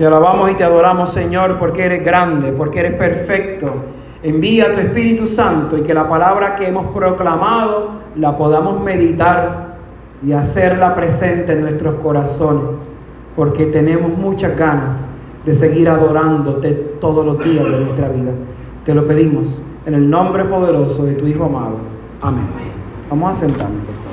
Te alabamos y te adoramos, Señor, porque eres grande, porque eres perfecto. Envía tu Espíritu Santo y que la palabra que hemos proclamado la podamos meditar y hacerla presente en nuestros corazones, porque tenemos muchas ganas de seguir adorándote todos los días de nuestra vida. Te lo pedimos en el nombre poderoso de tu Hijo amado. Amén. Vamos a sentarnos, por favor.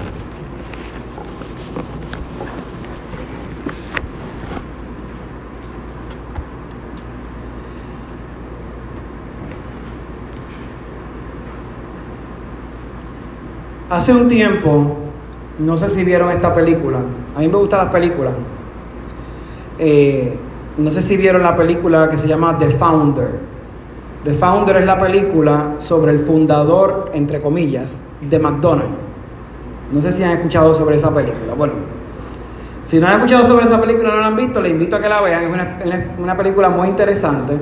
Hace un tiempo, no sé si vieron esta película, a mí me gustan las películas. Eh, no sé si vieron la película que se llama The Founder. The Founder es la película sobre el fundador, entre comillas, de McDonald's. No sé si han escuchado sobre esa película. Bueno, si no han escuchado sobre esa película no la han visto, les invito a que la vean. Es una, una película muy interesante.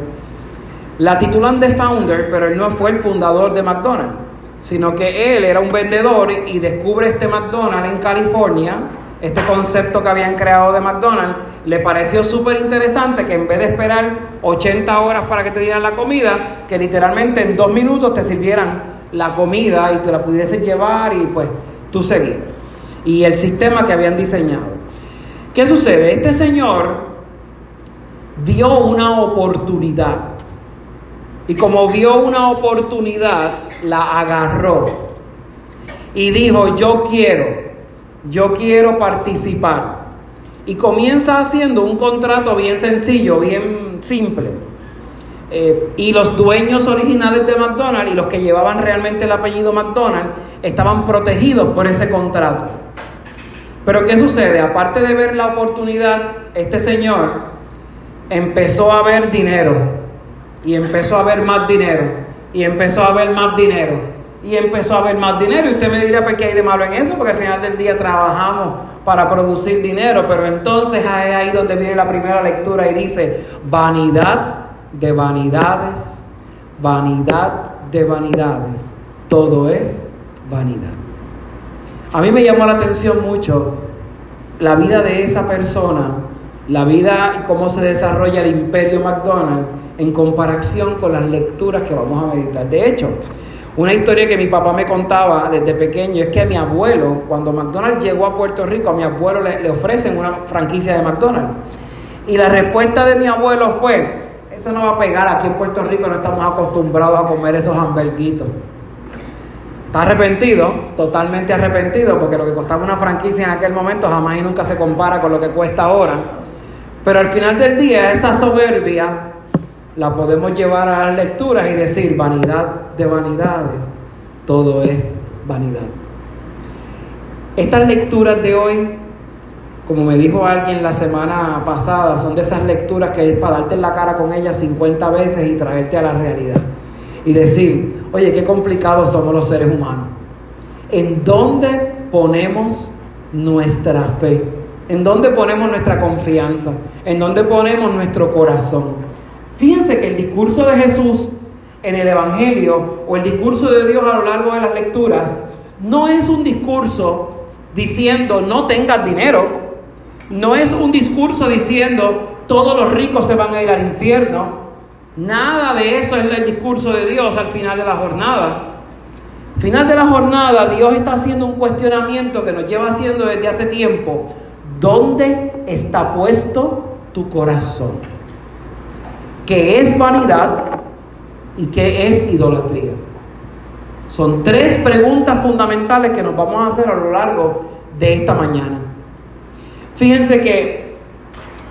La titulan The Founder, pero él no fue el fundador de McDonald's sino que él era un vendedor y descubre este McDonald's en California, este concepto que habían creado de McDonald's, le pareció súper interesante que en vez de esperar 80 horas para que te dieran la comida, que literalmente en dos minutos te sirvieran la comida y te la pudiese llevar y pues tú seguir. Y el sistema que habían diseñado. ¿Qué sucede? Este señor vio una oportunidad y como vio una oportunidad, la agarró. Y dijo, yo quiero, yo quiero participar. Y comienza haciendo un contrato bien sencillo, bien simple. Eh, y los dueños originales de McDonald's y los que llevaban realmente el apellido McDonald's estaban protegidos por ese contrato. Pero ¿qué sucede? Aparte de ver la oportunidad, este señor empezó a ver dinero y empezó a haber más dinero, y empezó a haber más dinero, y empezó a haber más dinero. Y usted me dirá, ¿por qué hay de malo en eso? Porque al final del día trabajamos para producir dinero, pero entonces es ahí donde viene la primera lectura y dice, vanidad de vanidades, vanidad de vanidades, todo es vanidad. A mí me llamó la atención mucho la vida de esa persona, la vida y cómo se desarrolla el imperio McDonald's en comparación con las lecturas que vamos a meditar. De hecho, una historia que mi papá me contaba desde pequeño es que a mi abuelo, cuando McDonald's llegó a Puerto Rico, a mi abuelo le, ofrecen una franquicia de McDonald's. Y la respuesta de mi abuelo fue, eso no va a pegar, aquí en Puerto Rico no estamos acostumbrados a comer esos hamburguitos. Está arrepentido, totalmente arrepentido, porque lo que costaba una franquicia en aquel momento jamás y nunca se compara con lo que cuesta ahora. Pero al final del día, esa soberbia la podemos llevar a las lecturas y decir, vanidad de vanidades, todo es vanidad. Estas lecturas de hoy, como me dijo alguien la semana pasada, son de esas lecturas que es para darte en la cara con ellas 50 veces y traerte a la realidad. Y decir, oye, qué complicados somos los seres humanos. ¿En dónde ponemos nuestra fe? ¿En dónde ponemos nuestra confianza? ¿En dónde ponemos nuestro corazón? Fíjense que el discurso de Jesús en el Evangelio o el discurso de Dios a lo largo de las lecturas no es un discurso diciendo no tengas dinero, no es un discurso diciendo todos los ricos se van a ir al infierno, nada de eso es el discurso de Dios al final de la jornada. Final de la jornada, Dios está haciendo un cuestionamiento que nos lleva haciendo desde hace tiempo. ¿Dónde está puesto tu corazón? qué es vanidad y qué es idolatría. Son tres preguntas fundamentales que nos vamos a hacer a lo largo de esta mañana. Fíjense que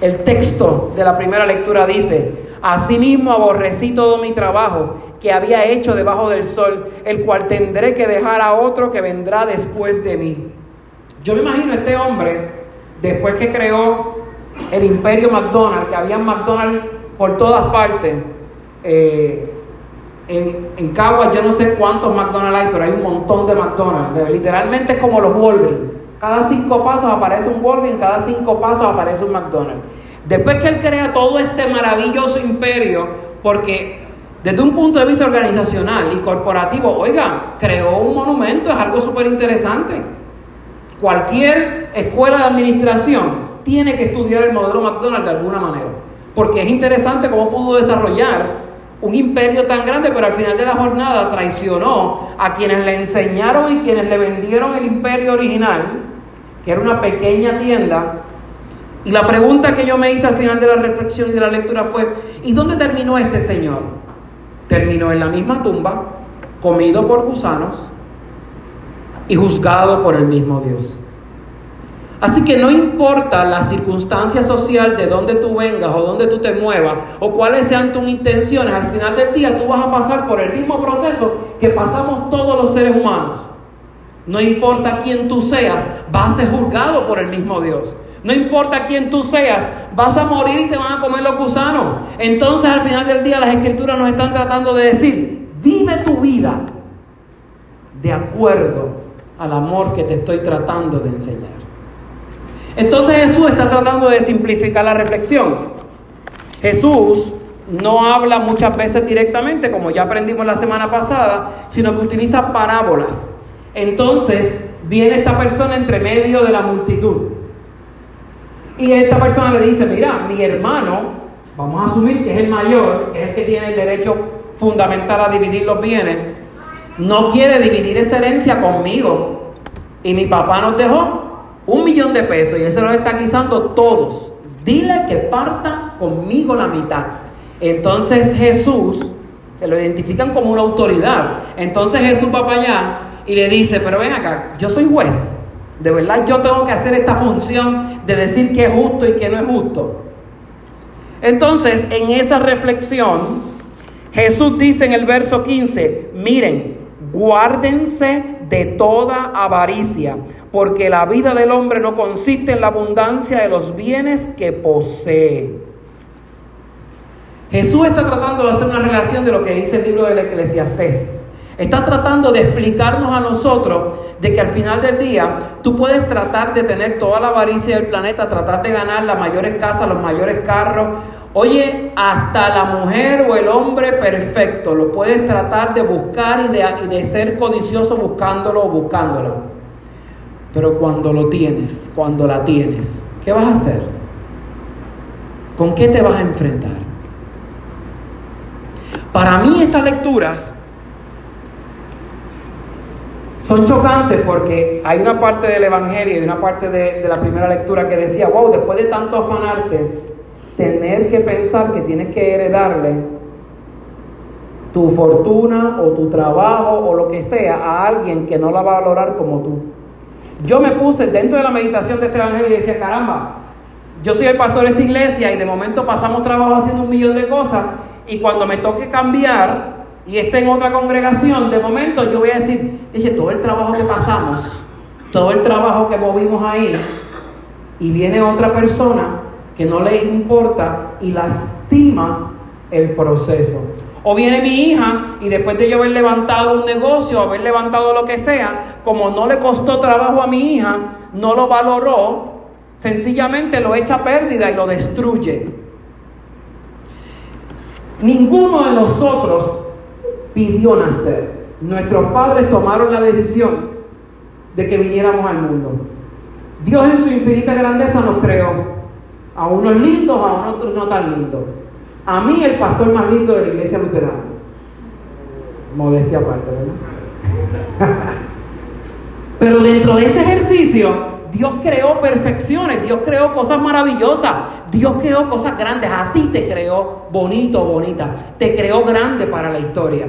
el texto de la primera lectura dice, Asimismo aborrecí todo mi trabajo que había hecho debajo del sol, el cual tendré que dejar a otro que vendrá después de mí. Yo me imagino este hombre, después que creó el imperio McDonald's, que había McDonald's por todas partes. Eh, en, en Caguas yo no sé cuántos McDonald's hay, pero hay un montón de McDonald's. Literalmente es como los Walgreens. Cada cinco pasos aparece un Walgreens, cada cinco pasos aparece un McDonald's. Después que él crea todo este maravilloso imperio, porque desde un punto de vista organizacional y corporativo, oiga, creó un monumento, es algo súper interesante. Cualquier escuela de administración tiene que estudiar el modelo McDonald's de alguna manera. Porque es interesante cómo pudo desarrollar un imperio tan grande, pero al final de la jornada traicionó a quienes le enseñaron y quienes le vendieron el imperio original, que era una pequeña tienda. Y la pregunta que yo me hice al final de la reflexión y de la lectura fue, ¿y dónde terminó este señor? Terminó en la misma tumba, comido por gusanos y juzgado por el mismo Dios. Así que no importa la circunstancia social de dónde tú vengas o dónde tú te muevas o cuáles sean tus intenciones, al final del día tú vas a pasar por el mismo proceso que pasamos todos los seres humanos. No importa quién tú seas, vas a ser juzgado por el mismo Dios. No importa quién tú seas, vas a morir y te van a comer los gusanos. Entonces al final del día las escrituras nos están tratando de decir, vive tu vida de acuerdo al amor que te estoy tratando de enseñar. Entonces Jesús está tratando de simplificar la reflexión. Jesús no habla muchas veces directamente, como ya aprendimos la semana pasada, sino que utiliza parábolas. Entonces viene esta persona entre medio de la multitud. Y esta persona le dice, mira, mi hermano, vamos a asumir que es el mayor, que es el que tiene el derecho fundamental a dividir los bienes, no quiere dividir esa herencia conmigo. Y mi papá nos dejó un millón de pesos y él se está guisando todos. Dile que parta conmigo la mitad. Entonces Jesús, que lo identifican como una autoridad, entonces Jesús va para allá y le dice, pero ven acá, yo soy juez. De verdad yo tengo que hacer esta función de decir que es justo y que no es justo. Entonces, en esa reflexión, Jesús dice en el verso 15, miren, guárdense de toda avaricia, porque la vida del hombre no consiste en la abundancia de los bienes que posee. Jesús está tratando de hacer una relación de lo que dice el libro del Eclesiastés. Está tratando de explicarnos a nosotros de que al final del día tú puedes tratar de tener toda la avaricia del planeta, tratar de ganar las mayores casas, los mayores carros. Oye, hasta la mujer o el hombre perfecto lo puedes tratar de buscar y de, y de ser codicioso buscándolo o buscándolo. Pero cuando lo tienes, cuando la tienes, ¿qué vas a hacer? ¿Con qué te vas a enfrentar? Para mí estas lecturas son chocantes porque hay una parte del Evangelio y una parte de, de, la primera lectura que decía, wow, después de tanto afanarte, tener que pensar que tienes que heredarle tu fortuna o tu trabajo o lo que sea a alguien que no la va a valorar como tú. Yo me puse dentro de la meditación de este evangelio y decía, caramba, yo soy el pastor de esta iglesia y de momento pasamos trabajo haciendo un millón de cosas y cuando me toque cambiar y esté en otra congregación, de momento yo voy a decir, dice, todo el trabajo que pasamos, todo el trabajo que movimos ahí y viene otra persona que no le importa y lastima el proceso. O viene mi hija y después de yo haber levantado un negocio, haber levantado lo que sea, como no le costó trabajo a mi hija, no lo valoró, sencillamente lo echa a pérdida y lo destruye. Ninguno de nosotros pidió nacer. Nuestros padres tomaron la decisión de que viniéramos al mundo. Dios en su infinita grandeza nos creó. A unos lindos, a otros no tan lindos. A mí el pastor más lindo de la iglesia luterana. Modestia aparte, ¿verdad? Pero dentro de ese ejercicio, Dios creó perfecciones, Dios creó cosas maravillosas, Dios creó cosas grandes. A ti te creó bonito, bonita, te creó grande para la historia.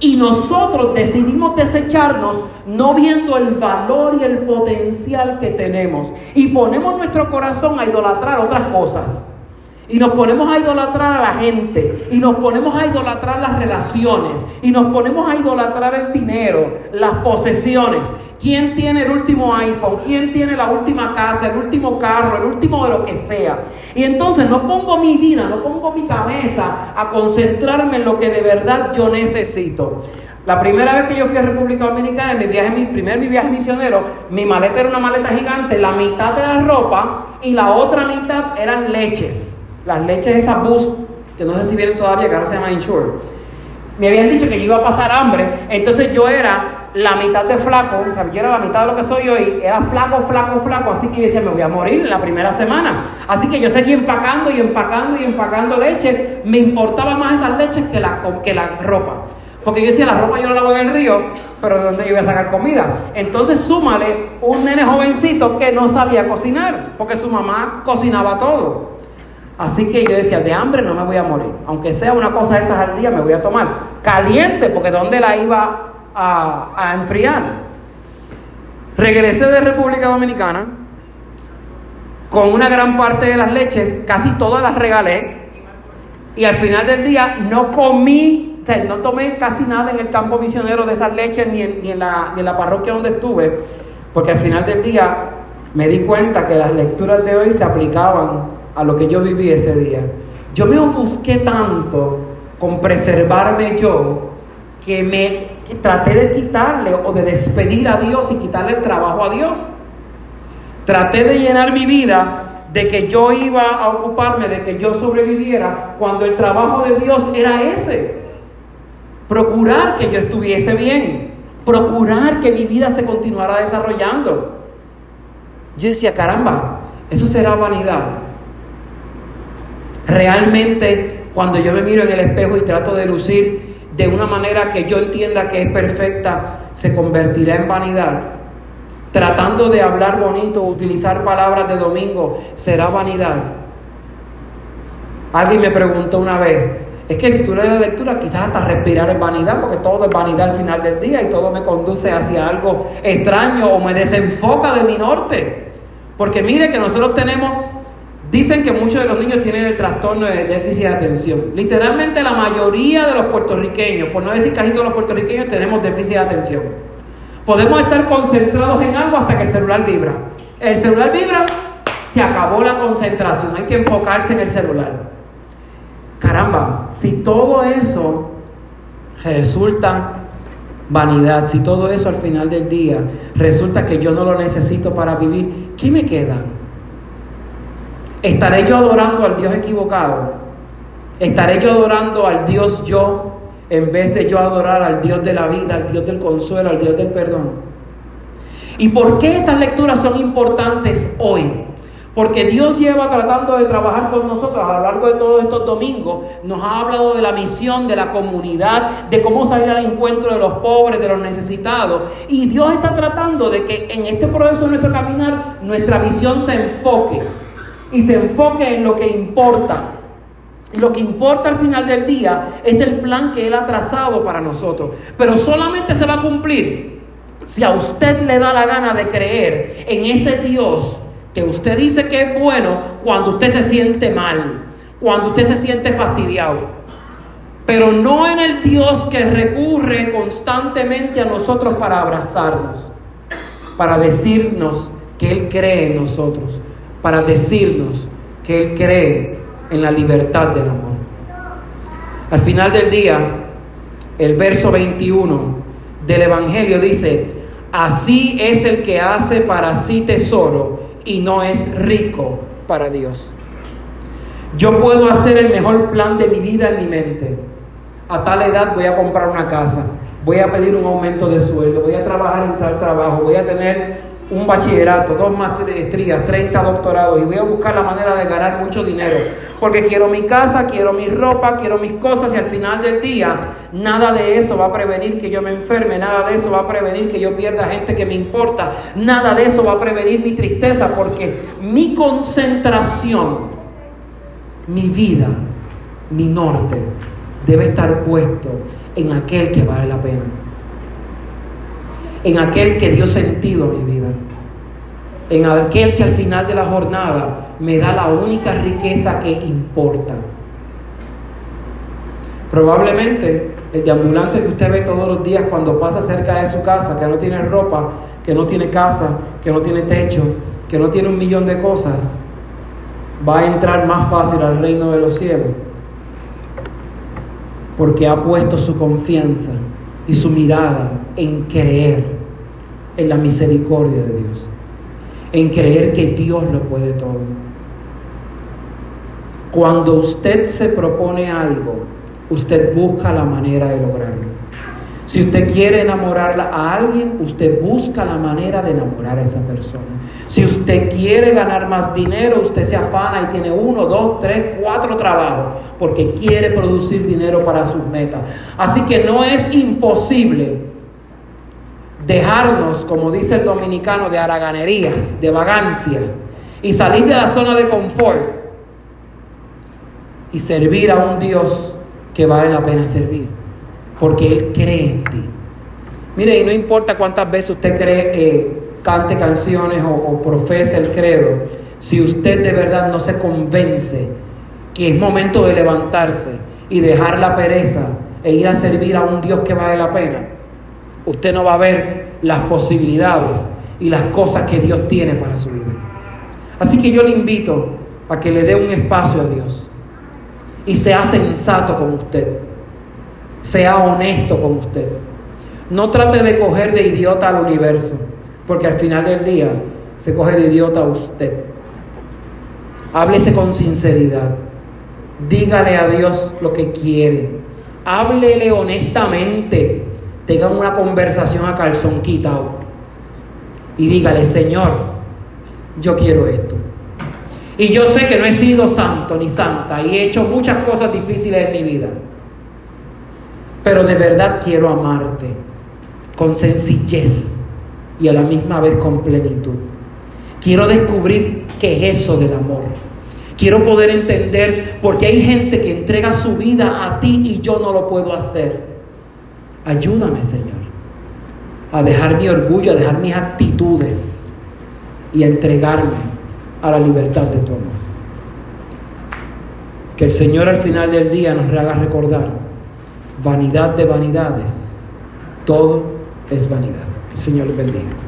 Y nosotros decidimos desecharnos no viendo el valor y el potencial que tenemos. Y ponemos nuestro corazón a idolatrar otras cosas. Y nos ponemos a idolatrar a la gente. Y nos ponemos a idolatrar las relaciones. Y nos ponemos a idolatrar el dinero, las posesiones. ¿Quién tiene el último iPhone? ¿Quién tiene la última casa, el último carro, el último de lo que sea? Y entonces no pongo mi vida, no pongo mi cabeza a concentrarme en lo que de verdad yo necesito. La primera vez que yo fui a República Dominicana, en mi viaje, mi primer viaje misionero, mi maleta era una maleta gigante, la mitad de la ropa y la otra mitad eran leches las leches esas bus, que no sé si vienen todavía, que ahora se llama Insure, me habían dicho que yo iba a pasar hambre, entonces yo era la mitad de flaco, o yo era la mitad de lo que soy hoy, era flaco, flaco, flaco, así que yo decía, me voy a morir en la primera semana. Así que yo seguí empacando y empacando y empacando leche. Me importaba más esas leches que la, que la ropa. Porque yo decía, la ropa yo la lavo en el río, pero ¿de dónde yo voy a sacar comida? Entonces súmale un nene jovencito que no sabía cocinar, porque su mamá cocinaba todo. Así que yo decía, de hambre no me voy a morir. Aunque sea una cosa de esas al día, me voy a tomar. Caliente, porque ¿dónde la iba a, enfriar? Regresé de República Dominicana con una gran parte de las leches, casi todas las regalé. Y al final del día no comí, no tomé casi nada en el campo misionero de esas leches ni en, la, ni en la parroquia donde estuve, porque al final del día me di cuenta que las lecturas de hoy se aplicaban a lo que yo viví ese día. Yo me ofusqué tanto con preservarme yo que me traté de quitarle o de despedir a Dios y quitarle el trabajo a Dios. Traté de llenar mi vida de que yo iba a ocuparme, de que yo sobreviviera, cuando el trabajo de Dios era ese. Procurar que yo estuviese bien, procurar que mi vida se continuara desarrollando. Yo decía, caramba, eso será vanidad. Realmente, cuando yo me miro en el espejo y trato de lucir de una manera que yo entienda que es perfecta, se convertirá en vanidad. Tratando de hablar bonito, utilizar palabras de domingo, será vanidad. Alguien me preguntó una vez, es que si tú lees la lectura, quizás hasta respirar es vanidad, porque todo es vanidad al final del día y todo me conduce hacia algo extraño o me desenfoca de mi norte. Porque mire que nosotros tenemos Dicen que muchos de los niños tienen el trastorno de déficit de atención. Literalmente la mayoría de los puertorriqueños, por no decir casi todos los puertorriqueños, tenemos déficit de atención. Podemos estar concentrados en algo hasta que el celular vibra. El celular vibra, se acabó la concentración, hay que enfocarse en el celular. Caramba, si todo eso resulta vanidad, si todo eso al final del día resulta que yo no lo necesito para vivir, ¿qué me queda? ¿Estaré yo adorando al Dios equivocado? ¿Estaré yo adorando al Dios yo en vez de yo adorar al Dios de la vida, al Dios del consuelo, al Dios del perdón? ¿Y por qué estas lecturas son importantes hoy? Porque Dios lleva tratando de trabajar con nosotros a lo largo de todos estos domingos. Nos ha hablado de la misión, de la comunidad, de cómo salir al encuentro de los pobres, de los necesitados. Y Dios está tratando de que en este proceso de nuestro caminar nuestra visión se enfoque y se enfoque en lo que importa. Y lo que importa al final del día es el plan que Él ha trazado para nosotros. Pero solamente se va a cumplir si a usted le da la gana de creer en ese Dios que usted dice que es bueno cuando usted se siente mal, cuando usted se siente fastidiado. Pero no en el Dios que recurre constantemente a nosotros para abrazarnos, para decirnos que Él cree en nosotros para decirnos que Él cree en la libertad del amor. Al final del día, el verso 21 del Evangelio dice, así es el que hace para sí tesoro y no es rico para Dios. Yo puedo hacer el mejor plan de mi vida en mi mente. A tal edad voy a comprar una casa, voy a pedir un aumento de sueldo, voy a trabajar en tal trabajo, voy a tener un bachillerato, dos maestrías, 30 doctorados y voy a buscar la manera de ganar mucho dinero. Porque quiero mi casa, quiero mi ropa, quiero mis cosas y al final del día nada de eso va a prevenir que yo me enferme, nada de eso va a prevenir que yo pierda gente que me importa, nada de eso va a prevenir mi tristeza porque mi concentración, mi vida, mi norte debe estar puesto en aquel que vale la pena en aquel que dio sentido a mi vida, en aquel que al final de la jornada me da la única riqueza que importa. Probablemente el deambulante que usted ve todos los días cuando pasa cerca de su casa, que no tiene ropa, que no tiene casa, que no tiene techo, que no tiene un millón de cosas, va a entrar más fácil al reino de los cielos, porque ha puesto su confianza y su mirada en creer en la misericordia de Dios, en creer que Dios lo puede todo. Cuando usted se propone algo, usted busca la manera de lograrlo. Si usted quiere enamorarla a alguien, usted busca la manera de enamorar a esa persona. Si usted quiere ganar más dinero, usted se afana y tiene uno, dos, tres, cuatro trabajos, porque quiere producir dinero para sus metas. Así que no es imposible dejarnos, como dice el dominicano, de haraganerías, de vagancia, y salir de la zona de confort y servir a un Dios que vale la pena servir porque Él cree en ti. Mire, y no importa cuántas veces usted cree, eh, cante canciones o, o profese el credo, si usted de verdad no se convence que es momento de levantarse y dejar la pereza e ir a servir a un Dios que vale la pena, usted no va a ver las posibilidades y las cosas que Dios tiene para su vida. Así que yo le invito a que le dé un espacio a Dios y sea sensato con usted sea honesto con usted. No trate de coger de idiota al universo, porque al final del día se coge de idiota a usted. Háblese con sinceridad. Dígale a Dios lo que quiere. Háblele honestamente. Tengan una conversación a calzón quitado. Y dígale, Señor, yo quiero esto. Y yo sé que no he sido santo ni santa y he hecho muchas cosas difíciles en mi vida pero de verdad quiero amarte con sencillez y a la misma vez con plenitud. Quiero descubrir qué es eso del amor. Quiero poder entender porque hay gente que entrega su vida a ti y yo no lo puedo hacer. Ayúdame, Señor, a dejar mi orgullo, a dejar mis actitudes y a entregarme a la libertad de tu amor. Que el Señor al final del día nos haga recordar vanidad de vanidades, todo es vanidad. Que el Señor les bendiga.